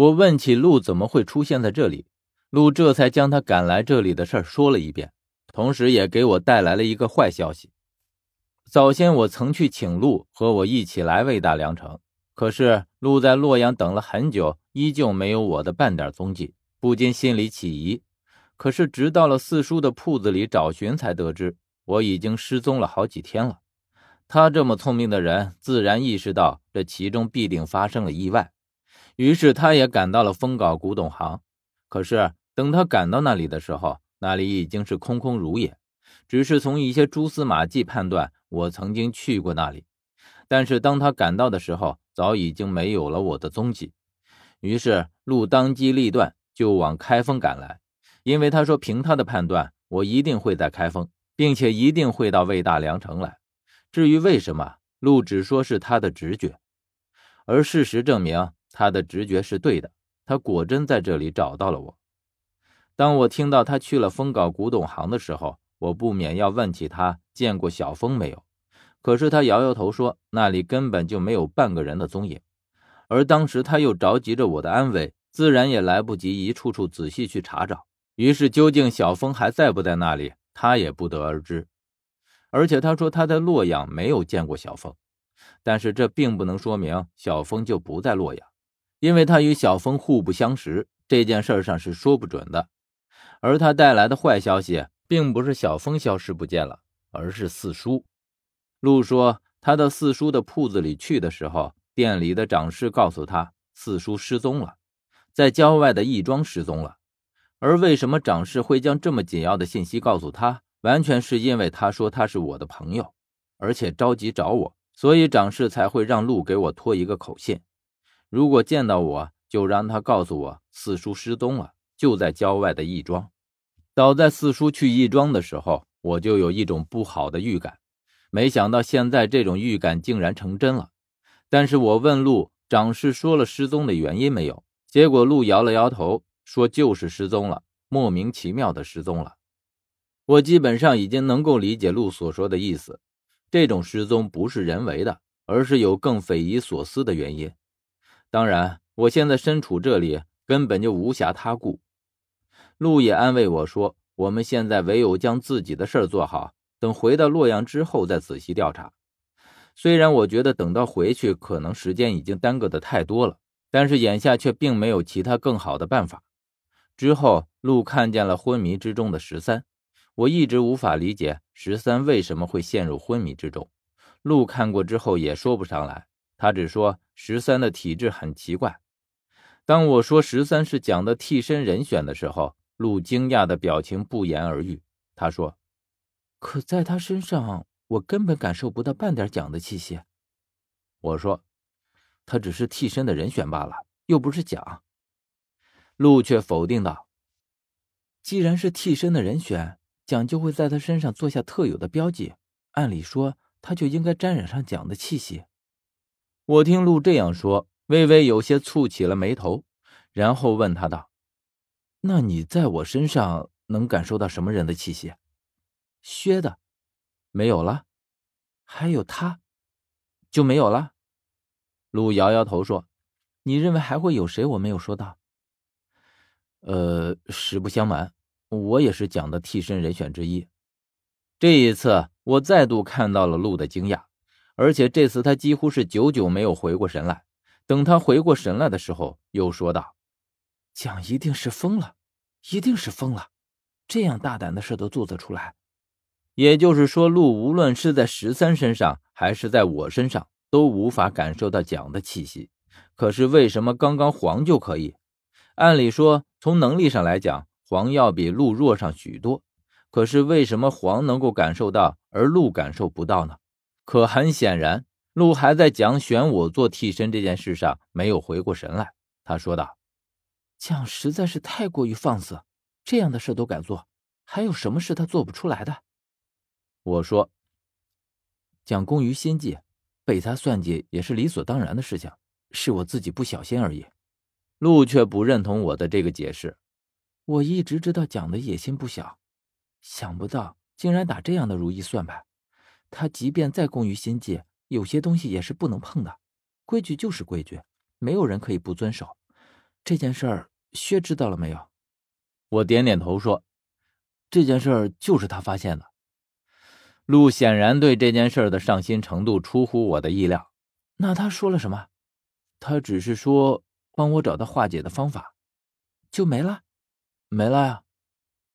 我问起陆怎么会出现在这里，陆这才将他赶来这里的事儿说了一遍，同时也给我带来了一个坏消息。早先我曾去请陆和我一起来魏大良城，可是陆在洛阳等了很久，依旧没有我的半点踪迹，不禁心里起疑。可是直到了四叔的铺子里找寻，才得知我已经失踪了好几天了。他这么聪明的人，自然意识到这其中必定发生了意外，于是他也赶到了丰皋古董行。可是等他赶到那里的时候，那里已经是空空如也。只是从一些蛛丝马迹判断，我曾经去过那里。但是当他赶到的时候，早已经没有了我的踪迹。于是路当机立断，就往开封赶来，因为他说凭他的判断，我一定会在开封，并且一定会到魏大梁城来。至于为什么，陆只说是他的直觉，而事实证明他的直觉是对的。他果真在这里找到了我。当我听到他去了丰皋古董行的时候，我不免要问起他见过小峰没有。可是他摇摇头说那里根本就没有半个人的踪影。而当时他又着急着我的安危，自然也来不及一处处仔细去查找。于是究竟小峰还在不在那里，他也不得而知。而且他说他在洛阳没有见过小峰，但是这并不能说明小峰就不在洛阳，因为他与小峰互不相识，这件事上是说不准的。而他带来的坏消息，并不是小峰消失不见了，而是四叔。陆说他到四叔的铺子里去的时候，店里的掌事告诉他四叔失踪了，在郊外的义庄失踪了。而为什么掌事会将这么紧要的信息告诉他？完全是因为他说他是我的朋友，而且着急找我，所以长事才会让陆给我托一个口信。如果见到我，就让他告诉我四叔失踪了，就在郊外的义庄。早在四叔去义庄的时候，我就有一种不好的预感，没想到现在这种预感竟然成真了。但是我问路长是说了失踪的原因没有，结果路摇了摇头，说就是失踪了，莫名其妙的失踪了。我基本上已经能够理解路所说的意思，这种失踪不是人为的，而是有更匪夷所思的原因。当然，我现在身处这里，根本就无暇他顾。陆也安慰我说：“我们现在唯有将自己的事儿做好，等回到洛阳之后再仔细调查。”虽然我觉得等到回去可能时间已经耽搁的太多了，但是眼下却并没有其他更好的办法。之后，陆看见了昏迷之中的十三。我一直无法理解十三为什么会陷入昏迷之中。陆看过之后也说不上来，他只说十三的体质很奇怪。当我说十三是蒋的替身人选的时候，陆惊讶的表情不言而喻。他说：“可在他身上，我根本感受不到半点蒋的气息。”我说：“他只是替身的人选罢了，又不是蒋。”陆却否定道：“既然是替身的人选。”蒋就会在他身上做下特有的标记，按理说他就应该沾染上蒋的气息。我听陆这样说，微微有些蹙起了眉头，然后问他道：“那你在我身上能感受到什么人的气息？”薛的，没有了。还有他，就没有了。陆摇摇头说：“你认为还会有谁？我没有说到。”呃，实不相瞒。我也是蒋的替身人选之一。这一次，我再度看到了陆的惊讶，而且这次他几乎是久久没有回过神来。等他回过神来的时候，又说道：“蒋一定是疯了，一定是疯了，这样大胆的事都做得出来。”也就是说，鹿无论是在十三身上，还是在我身上，都无法感受到蒋的气息。可是为什么刚刚黄就可以？按理说，从能力上来讲，黄要比鹿弱上许多，可是为什么黄能够感受到，而鹿感受不到呢？可很显然，鹿还在讲选我做替身这件事上没有回过神来。他说道：“蒋实在是太过于放肆，这样的事都敢做，还有什么事他做不出来的？”我说：“蒋功于心计，被他算计也是理所当然的事情，是我自己不小心而已。”鹿却不认同我的这个解释。我一直知道蒋的野心不小，想不到竟然打这样的如意算盘。他即便再工于心计，有些东西也是不能碰的。规矩就是规矩，没有人可以不遵守。这件事儿薛知道了没有？我点点头说：“这件事儿就是他发现的。”陆显然对这件事的上心程度出乎我的意料。那他说了什么？他只是说帮我找到化解的方法，就没了，没了呀。